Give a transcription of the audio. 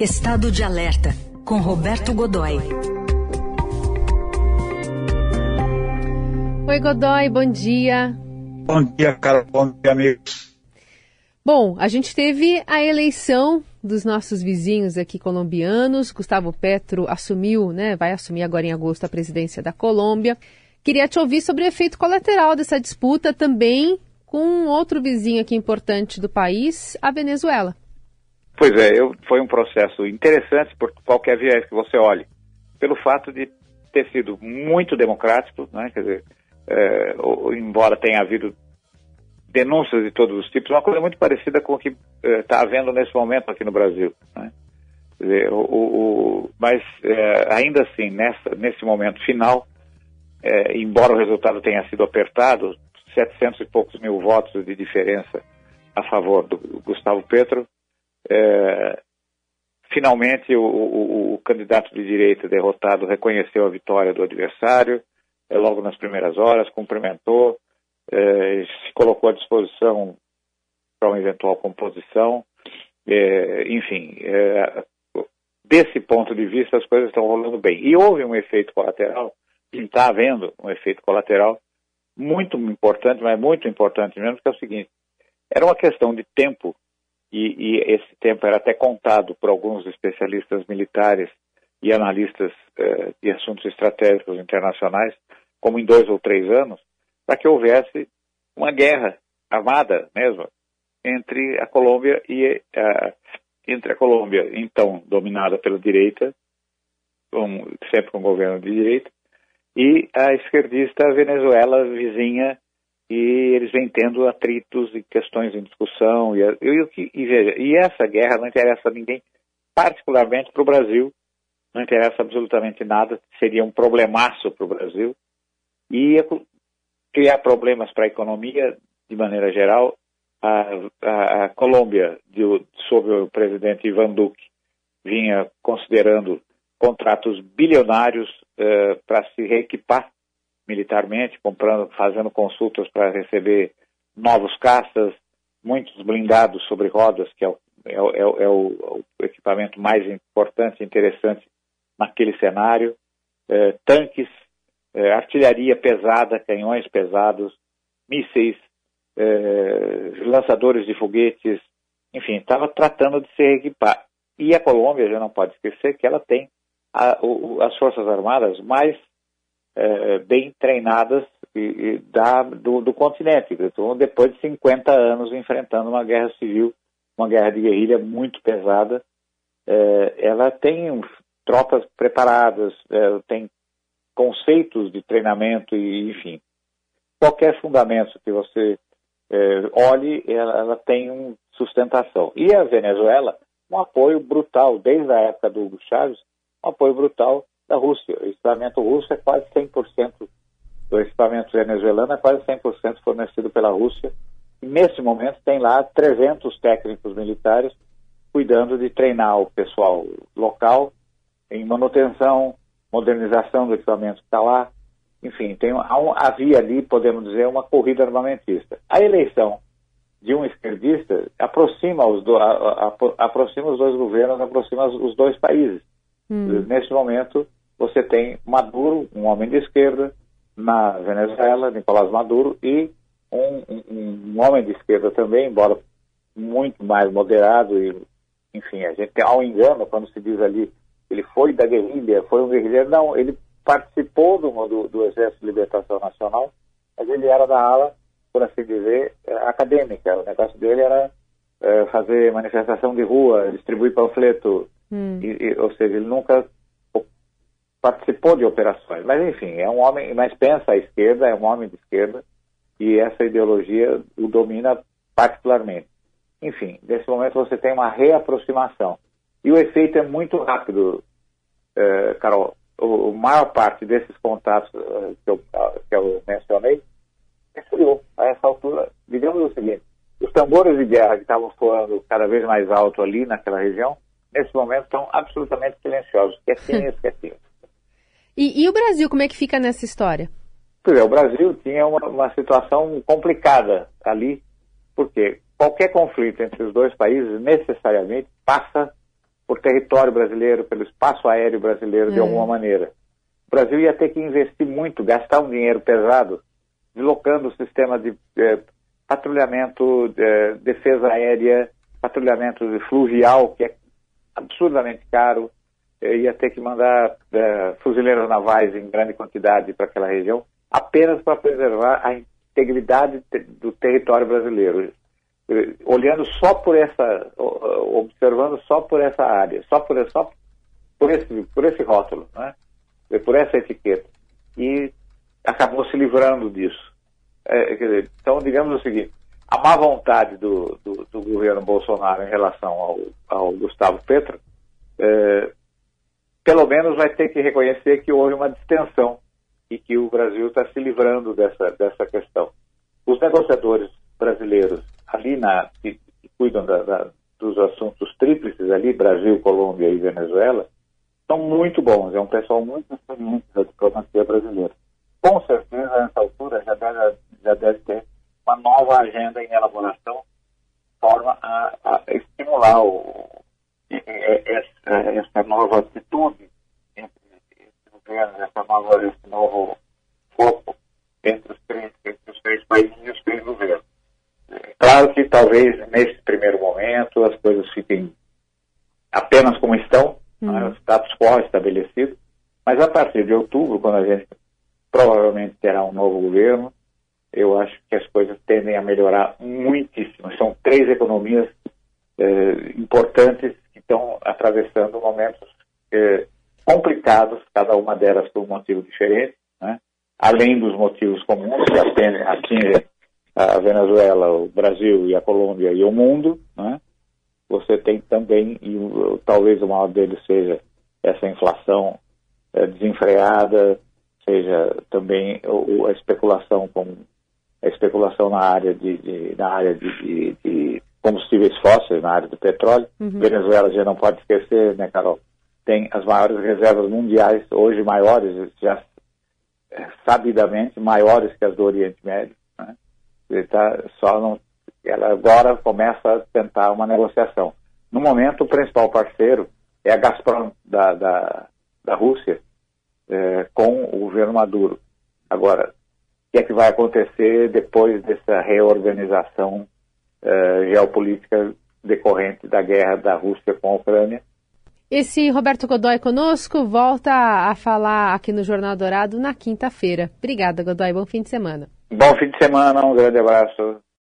Estado de Alerta, com Roberto Godoy. Oi, Godoy, bom dia. Bom dia, Carol. Bom dia, amigos. Bom, a gente teve a eleição dos nossos vizinhos aqui colombianos. Gustavo Petro assumiu, né? Vai assumir agora em agosto a presidência da Colômbia. Queria te ouvir sobre o efeito colateral dessa disputa também com outro vizinho aqui importante do país, a Venezuela. Pois é, eu, foi um processo interessante por qualquer viés que você olhe. Pelo fato de ter sido muito democrático, né, quer dizer, é, embora tenha havido denúncias de todos os tipos, uma coisa muito parecida com o que está é, havendo nesse momento aqui no Brasil. Né? Dizer, o, o, mas é, ainda assim, nessa, nesse momento final, é, embora o resultado tenha sido apertado, 700 e poucos mil votos de diferença a favor do Gustavo Petro, é, finalmente, o, o, o, candidato de direita derrotado reconheceu a vitória do adversário, é, logo nas primeiras horas, cumprimentou, é, se colocou à disposição para uma eventual composição. É, enfim, é, desse ponto de vista, as coisas estão rolando bem. E houve um efeito colateral, está havendo um efeito colateral muito importante, mas muito importante mesmo, que é o seguinte: era uma questão de tempo e, e, esse tempo era até contado por alguns especialistas militares e analistas eh, de assuntos estratégicos internacionais, como em dois ou três anos, para que houvesse uma guerra armada mesmo entre a Colômbia e uh, entre a Colômbia então dominada pela direita, com, sempre com governo de direita, e a esquerdista Venezuela vizinha e eles vêm tendo atritos e questões em discussão. E, e, e, veja, e essa guerra não interessa a ninguém, particularmente para o Brasil, não interessa absolutamente nada, seria um problemaço para o Brasil, e criar problemas para a economia de maneira geral. A, a, a Colômbia, de, sob o presidente Ivan Duque, vinha considerando contratos bilionários uh, para se reequipar militarmente, comprando, fazendo consultas para receber novos caças, muitos blindados sobre rodas, que é o, é, é, é o, o equipamento mais importante e interessante naquele cenário, é, tanques, é, artilharia pesada, canhões pesados, mísseis, é, lançadores de foguetes, enfim, estava tratando de se equipar. E a Colômbia, já não pode esquecer que ela tem a, o, as Forças Armadas mais é, bem treinadas e, e da, do, do, continente. Então, depois de 50 anos enfrentando uma guerra civil, uma guerra de guerrilha muito pesada, é, ela tem tropas preparadas, é, tem conceitos de treinamento e, enfim, qualquer fundamento que você é, olhe, ela, ela tem um sustentação. E a Venezuela, um apoio brutal, desde a época do Hugo Chávez, um apoio brutal da Rússia. O equipamento russo é quase 100%, do equipamento venezuelano é quase 100% fornecido pela Rússia. E nesse momento tem lá 300 técnicos militares cuidando de treinar o pessoal local em manutenção, modernização do equipamento que está lá. Enfim, tem, havia ali, podemos dizer, uma corrida armamentista. A eleição de um esquerdista aproxima os, do, a, a, aproxima os dois governos, aproxima os dois países. Hum. Nesse momento, você tem Maduro, um homem de esquerda, na Venezuela, Nicolás Maduro, e um, um, um homem de esquerda também, embora muito mais moderado e, enfim, a gente tem ao engano quando se diz ali ele foi da guerrilha, foi um guerrilheiro, não, ele participou do, do, do Exército de Libertação Nacional, mas ele era da ala, por assim dizer, eh, acadêmica. O negócio dele era é, fazer manifestação de rua, distribuir panfleto, hum. e, e, ou seja, ele nunca participou de operações, mas enfim, é um homem, mas pensa à esquerda, é um homem de esquerda, e essa ideologia o domina particularmente. Enfim, nesse momento você tem uma reaproximação. E o efeito é muito rápido, eh, Carol. O, a maior parte desses contatos uh, que, eu, que eu mencionei esfriou a essa altura. Digamos o seguinte, os tambores de guerra que estavam soando cada vez mais alto ali naquela região, nesse momento estão absolutamente silenciosos, quietinhos, quietinhos. E, e, o Brasil, como é que fica nessa história? Pois é, o Brasil tinha uma, uma situação complicada ali, porque qualquer conflito entre os dois países necessariamente passa por território brasileiro, pelo espaço aéreo brasileiro, é. de alguma maneira. O Brasil ia ter que investir muito, gastar um dinheiro pesado, deslocando o sistema de eh, patrulhamento, de, defesa aérea, patrulhamento fluvial, que é absurdamente caro, ia ter que mandar eh, fuzileiros navais em grande quantidade para aquela região, apenas para preservar a integridade do território brasileiro. Olhando só por essa, observando só por essa área, só por, só por, esse, por esse rótulo, né? por essa etiqueta. E acabou se livrando disso. É, dizer, então, digamos o seguinte, a má vontade do, do, do, governo Bolsonaro em relação ao, ao Gustavo Petro, é, pelo menos vai ter que reconhecer que houve uma distensão e que o Brasil está se livrando dessa, dessa questão. Os negociadores brasileiros ali na, que, que cuidam da, da, dos assuntos tríplices ali, Brasil, Colômbia e Venezuela, são muito bons. É um pessoal muito experiente da diplomacia brasileira. Com certeza, nessa altura, já deve, já deve ter uma nova agenda em elaboração, forma a, a estimular o, essa, essa nova atitude entre, entre governos, essa nova, esse novo foco entre os três, entre os três países e os três governos. Claro que talvez nesse primeiro momento as coisas fiquem apenas como estão, uhum. né, o status quo estabelecido, mas a partir de outubro, quando a gente provavelmente terá um novo governo, eu acho que as coisas tendem a melhorar muitíssimo. São três economias eh, importantes estão atravessando momentos eh, complicados, cada uma delas por um motivo diferente, né? além dos motivos comuns que atingem a Venezuela, o Brasil e a Colômbia e o mundo, né? você tem também, e talvez o maior deles seja essa inflação eh, desenfreada, seja também a especulação com a especulação na área de, de na área de, de, de, combustíveis fósseis, na área do petróleo. Uhum. Venezuela já não pode esquecer, né, Carol? Tem as maiores reservas mundiais, hoje maiores, já sabidamente maiores que as do Oriente Médio. Né? Tá, só não, ela agora começa a tentar uma negociação. No momento, o principal parceiro é a Gazprom da, da, da Rússia, é, com o governo Maduro. Agora, o que é que vai acontecer depois dessa reorganização é, geopolítica decorrente da guerra da Rússia com a Ucrânia? Esse Roberto Godoy conosco volta a falar aqui no Jornal Dourado na quinta-feira. Obrigada, Godoy. Bom fim de semana. Bom fim de semana, um grande abraço.